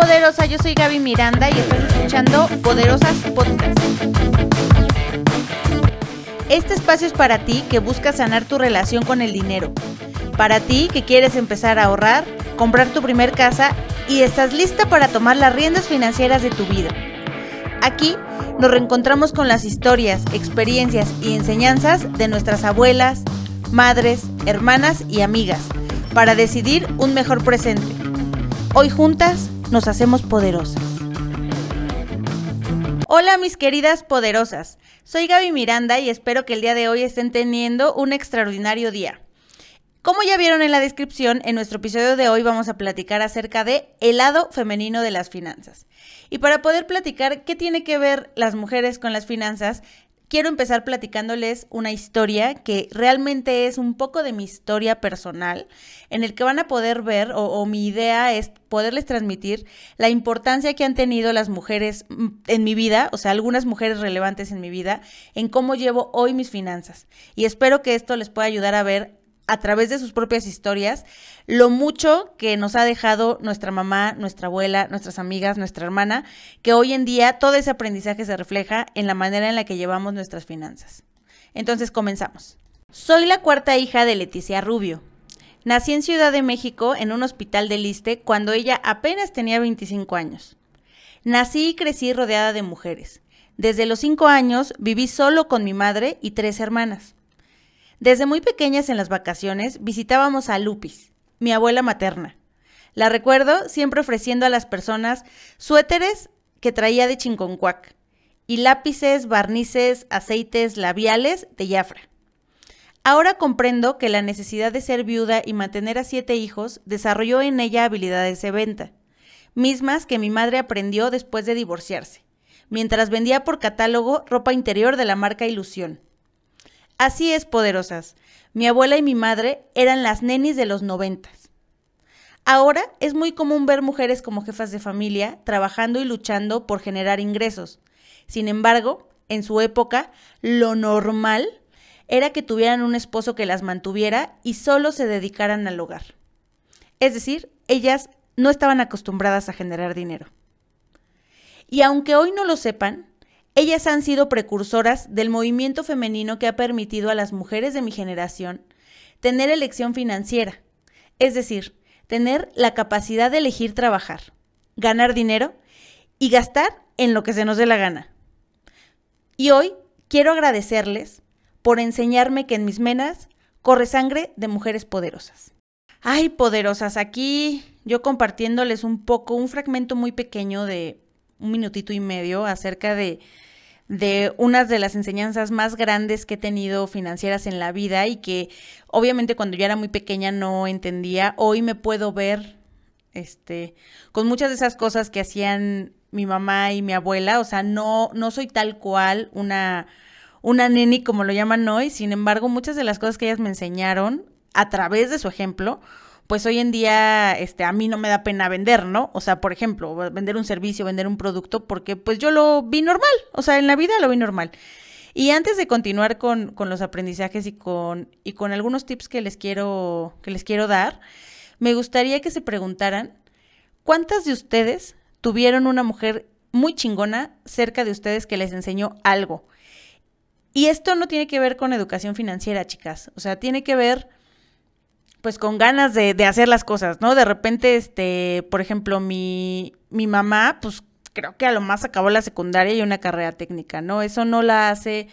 poderosa, yo soy Gaby Miranda y estás escuchando Poderosas Podcast. Este espacio es para ti que buscas sanar tu relación con el dinero. Para ti que quieres empezar a ahorrar, comprar tu primer casa y estás lista para tomar las riendas financieras de tu vida. Aquí nos reencontramos con las historias, experiencias y enseñanzas de nuestras abuelas, madres, hermanas y amigas para decidir un mejor presente. Hoy juntas nos hacemos poderosas. Hola mis queridas poderosas, soy Gaby Miranda y espero que el día de hoy estén teniendo un extraordinario día. Como ya vieron en la descripción, en nuestro episodio de hoy vamos a platicar acerca de el lado femenino de las finanzas. Y para poder platicar qué tiene que ver las mujeres con las finanzas, quiero empezar platicándoles una historia que realmente es un poco de mi historia personal, en el que van a poder ver, o, mi idea es poderles transmitir la importancia que han tenido las mujeres mm, en mi vida, o sea, algunas mujeres relevantes en mi vida, en cómo llevo hoy mis finanzas. Y espero que esto les pueda ayudar a ver a través de sus propias historias lo mucho que nos ha dejado nuestra mamá, nuestra abuela, nuestras amigas, nuestra hermana, que hoy en día todo ese aprendizaje se refleja en la manera en la que llevamos nuestras finanzas. Entonces comenzamos. Soy la cuarta hija de Leticia Rubio. Nací en Ciudad de México en un hospital de Liste cuando ella apenas tenía 25 años. Nací y crecí rodeada de mujeres. Desde los 5 años viví solo con mi madre y tres hermanas. Desde muy pequeñas en las vacaciones visitábamos a Lupis, mi abuela materna. La recuerdo siempre ofreciendo a las personas suéteres que traía de Chinconcuac y lápices, barnices, aceites, labiales de Jafra. Ahora comprendo que la necesidad de ser viuda y mantener a siete hijos desarrolló en ella habilidades de venta, mismas que mi madre aprendió después de divorciarse, mientras vendía por catálogo ropa interior de la marca Ilusión. Así es, poderosas. Mi abuela y mi madre eran las nenis de los noventas. Ahora es muy común ver mujeres como jefas de familia trabajando y luchando por generar ingresos. Sin embargo, en su época, lo normal era que tuvieran un esposo que las mantuviera y solo se dedicaran al hogar. Es decir, ellas no estaban acostumbradas a generar dinero. Y aunque hoy no lo sepan, ellas han sido precursoras del movimiento femenino que ha permitido a las mujeres de mi generación tener elección financiera, es decir, tener la capacidad de elegir trabajar, ganar dinero y gastar en lo que se nos dé la gana. Y hoy quiero agradecerles por enseñarme que en mis menas corre sangre de mujeres poderosas. Ay, poderosas, aquí yo compartiéndoles un poco, un fragmento muy pequeño de un minutito y medio acerca de, de unas de las enseñanzas más grandes que he tenido financieras en la vida y que obviamente cuando yo era muy pequeña no entendía. Hoy me puedo ver este con muchas de esas cosas que hacían mi mamá y mi abuela, o sea, no no soy tal cual una una neni como lo llaman hoy, sin embargo, muchas de las cosas que ellas me enseñaron a través de su ejemplo, pues hoy en día este, a mí no me da pena vender, ¿no? O sea, por ejemplo, vender un servicio, vender un producto, porque pues yo lo vi normal, o sea, en la vida lo vi normal. Y antes de continuar con, con los aprendizajes y con, y con algunos tips que les, quiero, que les quiero dar, me gustaría que se preguntaran, ¿cuántas de ustedes tuvieron una mujer muy chingona cerca de ustedes que les enseñó algo? Y esto no tiene que ver con educación financiera, chicas. O sea, tiene que ver pues con ganas de, de, hacer las cosas, ¿no? De repente, este, por ejemplo, mi, mi mamá, pues creo que a lo más acabó la secundaria y una carrera técnica, ¿no? Eso no la hace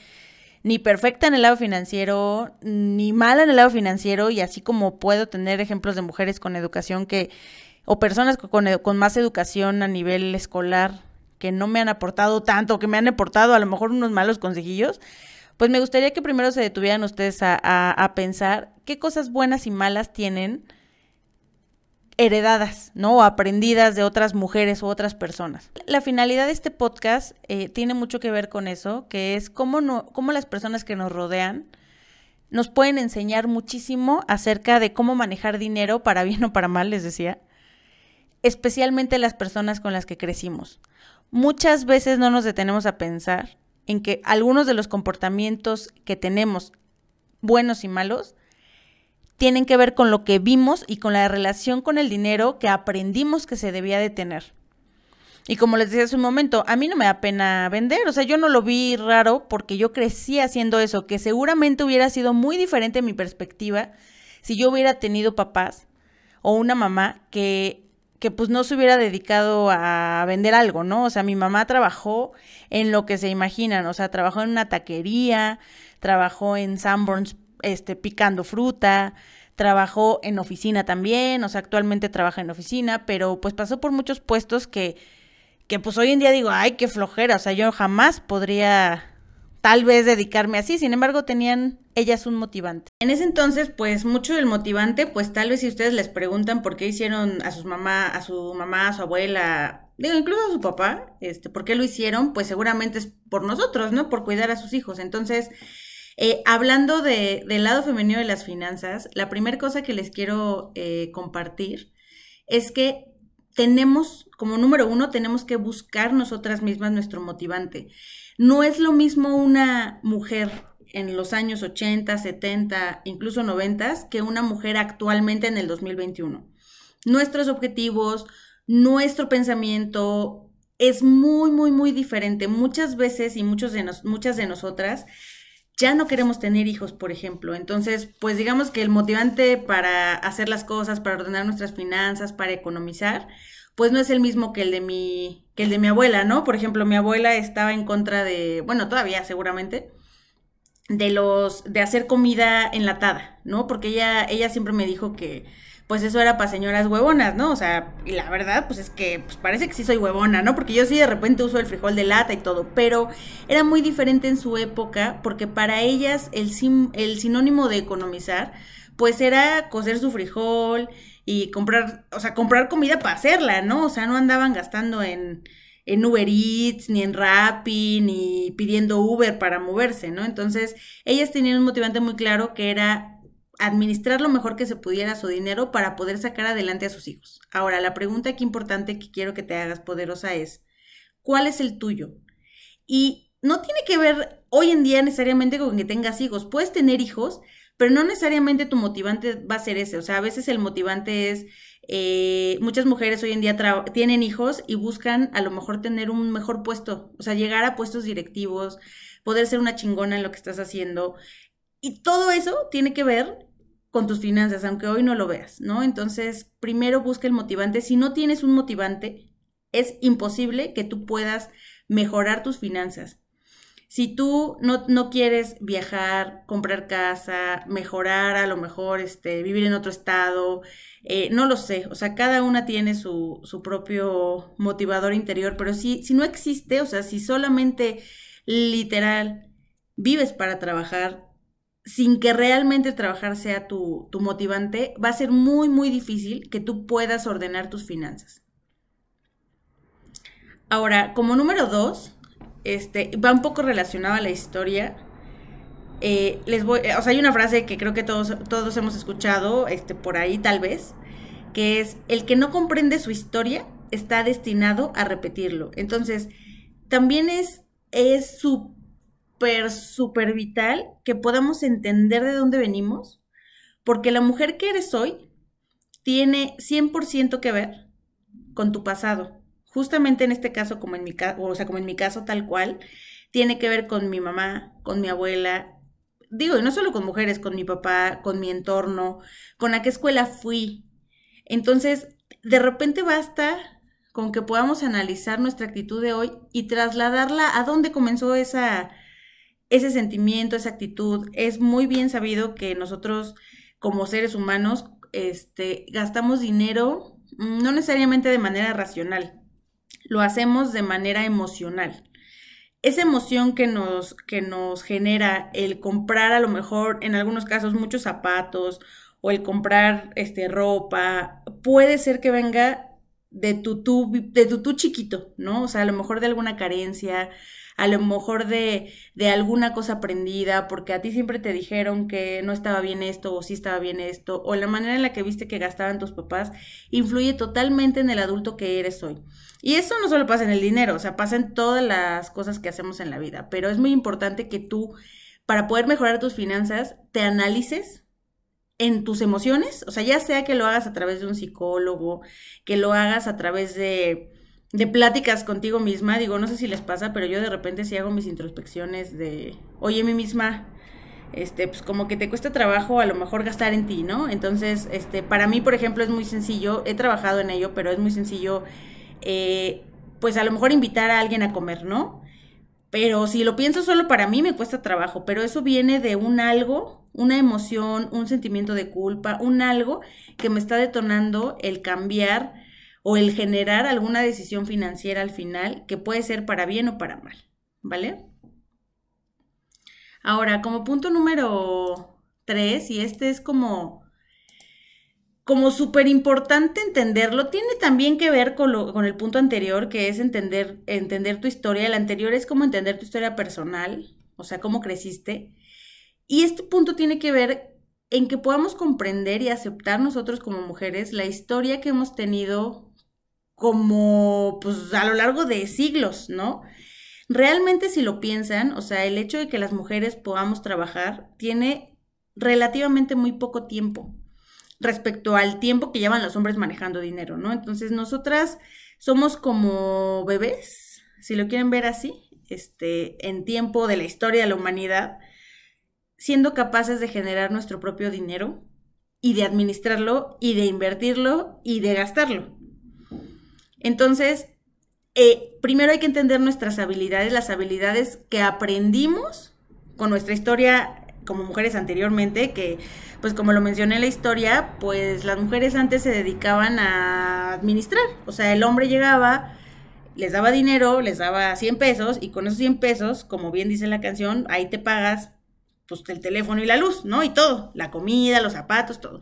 ni perfecta en el lado financiero, ni mala en el lado financiero, y así como puedo tener ejemplos de mujeres con educación que, o personas con, con más educación a nivel escolar que no me han aportado tanto, que me han aportado a lo mejor unos malos consejillos, pues me gustaría que primero se detuvieran ustedes a, pensar qué cosas buenas y malas tienen heredadas, ¿no? O aprendidas de otras mujeres u otras personas. La finalidad de este podcast eh, tiene mucho que ver con eso, que es cómo, no, cómo las personas que nos rodean nos pueden enseñar muchísimo acerca de cómo manejar dinero para bien o para mal, les decía, especialmente las personas con las que crecimos. Muchas veces no nos detenemos a pensar en que algunos de los comportamientos que tenemos, buenos y malos, tienen que ver con lo que vimos y con la relación con el dinero que aprendimos que se debía de tener. Y como les decía hace un momento, a mí no me da pena vender, o sea, yo no lo vi raro porque yo crecí haciendo eso, que seguramente hubiera sido muy diferente mi perspectiva si yo hubiera tenido papás o una mamá que que pues no se hubiera dedicado a vender algo, ¿no? O sea, mi mamá trabajó en lo que se imaginan, o sea, trabajó en una taquería, trabajó en Sanborns este, picando fruta, trabajó en oficina también, o sea, actualmente trabaja en oficina, pero pues pasó por muchos puestos que, que pues hoy en día digo, ay, qué flojera, o sea, yo jamás podría tal vez dedicarme así, sin embargo tenían ellas un motivante. En ese entonces, pues mucho del motivante, pues tal vez si ustedes les preguntan por qué hicieron a sus mamá, a su mamá, a su abuela, digo, incluso a su papá, este, por qué lo hicieron, pues seguramente es por nosotros, ¿no? Por cuidar a sus hijos. Entonces, eh, hablando de, del lado femenino de las finanzas, la primera cosa que les quiero eh, compartir es que tenemos, como número uno, tenemos que buscar nosotras mismas nuestro motivante. No es lo mismo una mujer en los años 80, 70, incluso 90 que una mujer actualmente en el 2021. Nuestros objetivos, nuestro pensamiento es muy, muy, muy diferente. Muchas veces y muchas de nosotras ya no queremos tener hijos, por ejemplo. Entonces, pues digamos que el motivante para hacer las cosas, para ordenar nuestras finanzas, para economizar, pues no es el mismo que el de mi, que el de mi abuela, ¿no? Por ejemplo, mi abuela estaba en contra de, bueno, todavía seguramente, de los, de hacer comida enlatada, ¿no? Porque ella, ella siempre me dijo que, pues eso era para señoras huevonas, ¿no? O sea, y la verdad, pues es que pues parece que sí soy huevona, ¿no? Porque yo sí de repente uso el frijol de lata y todo, pero era muy diferente en su época porque para ellas el, el sinónimo de economizar, pues era cocer su frijol, y comprar, o sea, comprar comida para hacerla, ¿no? O sea, no andaban gastando en, en Uber Eats, ni en Rappi, ni pidiendo Uber para moverse, ¿no? Entonces, ellas tenían un motivante muy claro que era administrar lo mejor que se pudiera su dinero para poder sacar adelante a sus hijos. Ahora, la pregunta aquí importante que quiero que te hagas poderosa es, ¿cuál es el tuyo? Y no tiene que ver hoy en día necesariamente con que tengas hijos. Puedes tener hijos, pero no necesariamente tu motivante va a ser ese, o sea, a veces el motivante es, eh, muchas mujeres hoy en día tienen hijos y buscan a lo mejor tener un mejor puesto, o sea, llegar a puestos directivos, poder ser una chingona en lo que estás haciendo. Y todo eso tiene que ver con tus finanzas, aunque hoy no lo veas, ¿no? Entonces, primero busca el motivante. Si no tienes un motivante, es imposible que tú puedas mejorar tus finanzas. Si tú no, no, quieres viajar, comprar casa, mejorar, a lo mejor este, vivir en otro estado, eh, no lo sé, o sea, cada una tiene su, su propio motivador interior, pero si, si no existe, o sea, si solamente literal vives para trabajar, sin que realmente trabajar sea tu, tu motivante, va a ser muy, muy difícil que tú puedas ordenar tus finanzas. Ahora, como número dos, este, va un poco relacionado a la historia. Eh, les voy, o sea, hay una frase que creo que todos, todos hemos escuchado, este, por ahí tal vez, que es, el que no comprende su historia está destinado a repetirlo. Entonces, también es es súper, súper vital que podamos entender de dónde venimos, porque la mujer que eres hoy tiene 100% que ver con tu pasado justamente en este caso, como en mi caso, o sea, como en mi caso tal cual, tiene que ver con mi mamá, con mi abuela, digo, y no solo con mujeres, con mi papá, con mi entorno, con a qué escuela fui. Entonces, de repente basta con que podamos analizar nuestra actitud de hoy y trasladarla a dónde comenzó esa, ese sentimiento, esa actitud. Es muy bien sabido que nosotros como seres humanos este, gastamos dinero mm, no necesariamente de manera racional lo hacemos de manera emocional. Esa emoción que nos, que nos genera el comprar a lo mejor en algunos casos muchos zapatos o el comprar este, ropa, puede ser que venga de tu tú, de tu chiquito, ¿no? O sea, a lo mejor de alguna carencia, a lo mejor de, de alguna cosa aprendida, porque a ti siempre te dijeron que no estaba bien esto o sí estaba bien esto, o la manera en la que viste que gastaban tus papás, influye totalmente en el adulto que eres hoy. Y eso no solo pasa en el dinero, o sea, pasa en todas las cosas que hacemos en la vida, pero es muy importante que tú, para poder mejorar tus finanzas, te analices en tus emociones, o sea, ya sea que lo hagas a través de un psicólogo, que lo hagas a través de, de pláticas contigo misma. Digo, no sé si les pasa, pero yo de repente sí hago mis introspecciones de, oye, mi misma, este, pues como que te cuesta trabajo a lo mejor gastar en ti, ¿no? Entonces, este, para mí, por ejemplo, es muy sencillo, he trabajado en ello, pero es muy sencillo, eh, pues a lo mejor invitar a alguien a comer, ¿no? Pero si lo pienso solo para mí me cuesta trabajo, pero eso viene de un algo, una emoción, un sentimiento de culpa, un algo que me está detonando el cambiar o el generar alguna decisión financiera al final que puede ser para bien o para mal, ¿vale? Ahora, como punto número tres, y este es como como súper importante entenderlo, tiene también que ver con, lo, con, el punto anterior, que es entender, entender tu historia. El anterior es como entender tu historia personal, o sea, cómo creciste. Y este punto tiene que ver en que podamos comprender y aceptar nosotros como mujeres la historia que hemos tenido como, pues, a lo largo de siglos, ¿no? Realmente si lo piensan, o sea, el hecho de que las mujeres podamos trabajar tiene relativamente muy poco tiempo respecto al tiempo que llevan los hombres manejando dinero, ¿no? Entonces, nosotras somos como bebés, si lo quieren ver así, este, en tiempo de la historia de la humanidad, siendo capaces de generar nuestro propio dinero y de administrarlo y de invertirlo y de gastarlo. Entonces, eh, primero hay que entender nuestras habilidades, las habilidades que aprendimos con nuestra historia como mujeres anteriormente, que pues como lo mencioné en la historia, pues las mujeres antes se dedicaban a administrar, o sea, el hombre llegaba, les daba dinero, les daba 100 pesos y con esos 100 pesos, como bien dice la canción, ahí te pagas pues el teléfono y la luz, ¿no? Y todo, la comida, los zapatos, todo.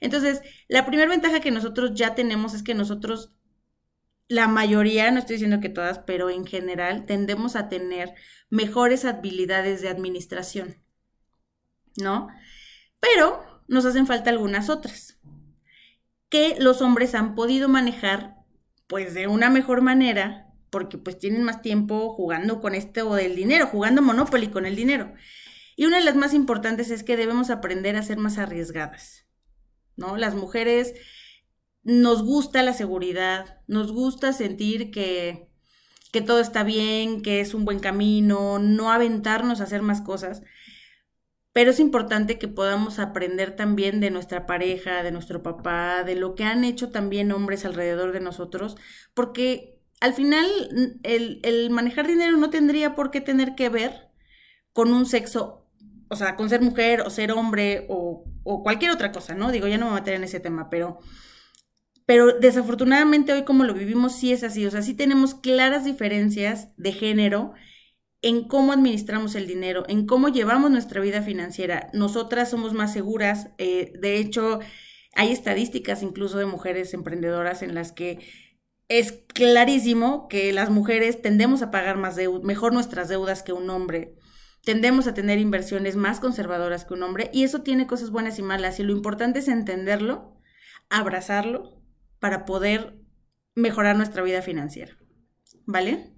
Entonces, la primera ventaja que nosotros ya tenemos es que nosotros, la mayoría, no estoy diciendo que todas, pero en general, tendemos a tener mejores habilidades de administración. ¿no? Pero nos hacen falta algunas otras que los hombres han podido manejar pues de una mejor manera porque pues tienen más tiempo jugando con esto del dinero, jugando Monopoly con el dinero. Y una de las más importantes es que debemos aprender a ser más arriesgadas, ¿no? Las mujeres nos gusta la seguridad, nos gusta sentir que, que todo está bien, que es un buen camino, no aventarnos a hacer más cosas pero es importante que podamos aprender también de nuestra pareja, de nuestro papá, de lo que han hecho también hombres alrededor de nosotros, porque al final el, manejar dinero no tendría por qué tener que ver con un sexo, o sea, con ser mujer o ser hombre o, o cualquier otra cosa, ¿no? Digo, ya no me voy a meter en ese tema, pero... Pero desafortunadamente hoy como lo vivimos sí es así, o sea, sí tenemos claras diferencias de género en cómo administramos el dinero, en cómo llevamos nuestra vida financiera. Nosotras somos más seguras. Eh, de hecho, hay estadísticas incluso de mujeres emprendedoras en las que es clarísimo que las mujeres tendemos a pagar más mejor nuestras deudas que un hombre. Tendemos a tener inversiones más conservadoras que un hombre y eso tiene cosas buenas y malas y lo importante es entenderlo, abrazarlo para poder mejorar nuestra vida financiera. ¿Vale?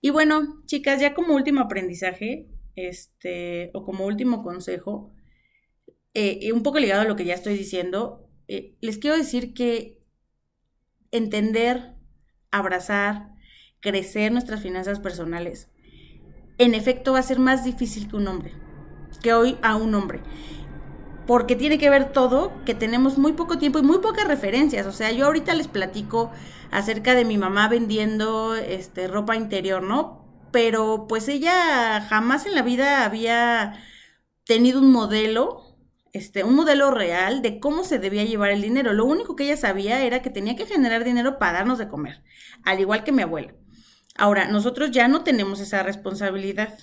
Y bueno, chicas, ya como último aprendizaje, este, o como último consejo, eh, un poco ligado a lo que ya estoy diciendo, eh, les quiero decir que entender, abrazar, crecer nuestras finanzas personales, en efecto va a ser más difícil que un hombre, que hoy a un hombre porque tiene que ver todo que tenemos muy poco tiempo y muy pocas referencias. O sea, yo ahorita les platico acerca de mi mamá vendiendo este ropa interior, ¿no? Pero pues ella jamás en la vida había tenido un modelo, este, un modelo real de cómo se debía llevar el dinero. Lo único que ella sabía era que tenía que generar dinero para darnos de comer, al igual que mi abuela. Ahora, nosotros ya no tenemos esa responsabilidad.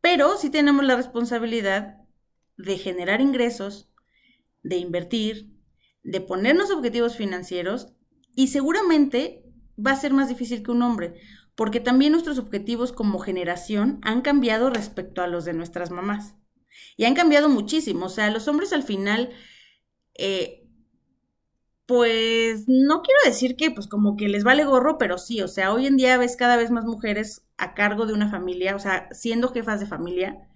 Pero sí tenemos la responsabilidad de generar ingresos, de invertir, de ponernos objetivos financieros y seguramente va a ser más difícil que un hombre, porque también nuestros objetivos como generación han cambiado respecto a los de nuestras mamás. Y han cambiado muchísimo. O sea, los hombres al final, eh, pues no quiero decir que pues como que les vale gorro, pero sí, o sea, hoy en día ves cada vez más mujeres a cargo de una familia, o sea, siendo jefas de familia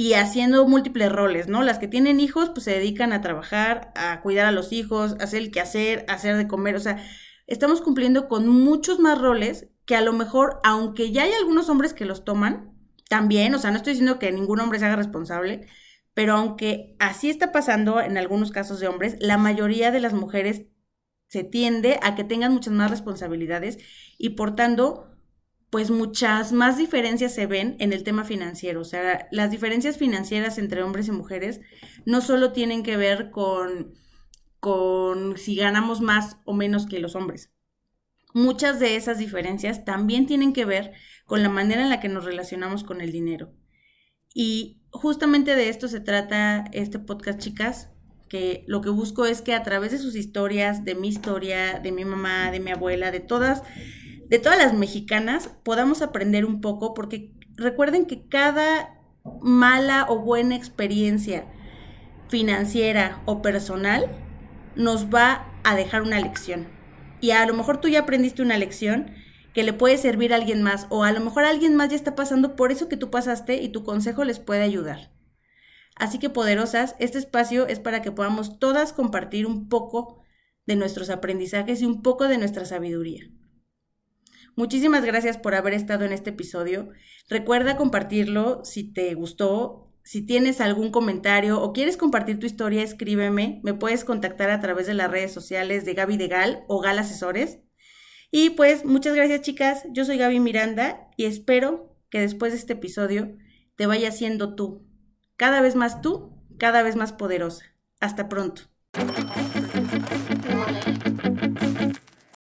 y haciendo múltiples roles, ¿no? Las que tienen hijos, pues se dedican a trabajar, a cuidar a los hijos, a hacer el quehacer, a hacer de comer, o sea, estamos cumpliendo con muchos más roles que a lo mejor, aunque ya hay algunos hombres que los toman, también, o sea, no estoy diciendo que ningún hombre se haga responsable, pero aunque así está pasando en algunos casos de hombres, la mayoría de las mujeres se tiende a que tengan muchas más responsabilidades y por tanto, pues muchas más diferencias se ven en el tema financiero. O sea, las diferencias financieras entre hombres y mujeres no solo tienen que ver con, con si ganamos más o menos que los hombres. Muchas de esas diferencias también tienen que ver con la manera en la que nos relacionamos con el dinero. Y justamente de esto se trata este podcast, chicas, que lo que busco es que a través de sus historias, de mi historia, de mi mamá, de mi abuela, de todas, de todas las mexicanas, podamos aprender un poco, porque recuerden que cada mala o buena experiencia financiera o personal nos va a dejar una lección. Y a lo mejor tú ya aprendiste una lección que le puede servir a alguien más, o a lo mejor alguien más ya está pasando por eso que tú pasaste y tu consejo les puede ayudar. Así que poderosas, este espacio es para que podamos todas compartir un poco de nuestros aprendizajes y un poco de nuestra sabiduría. Muchísimas gracias por haber estado en este episodio. Recuerda compartirlo si te gustó. Si tienes algún comentario o quieres compartir tu historia, escríbeme. Me puedes contactar a través de las redes sociales de Gaby de Gal o Gal Asesores. Y pues muchas gracias chicas. Yo soy Gaby Miranda y espero que después de este episodio te vaya siendo tú cada vez más tú, cada vez más poderosa. Hasta pronto.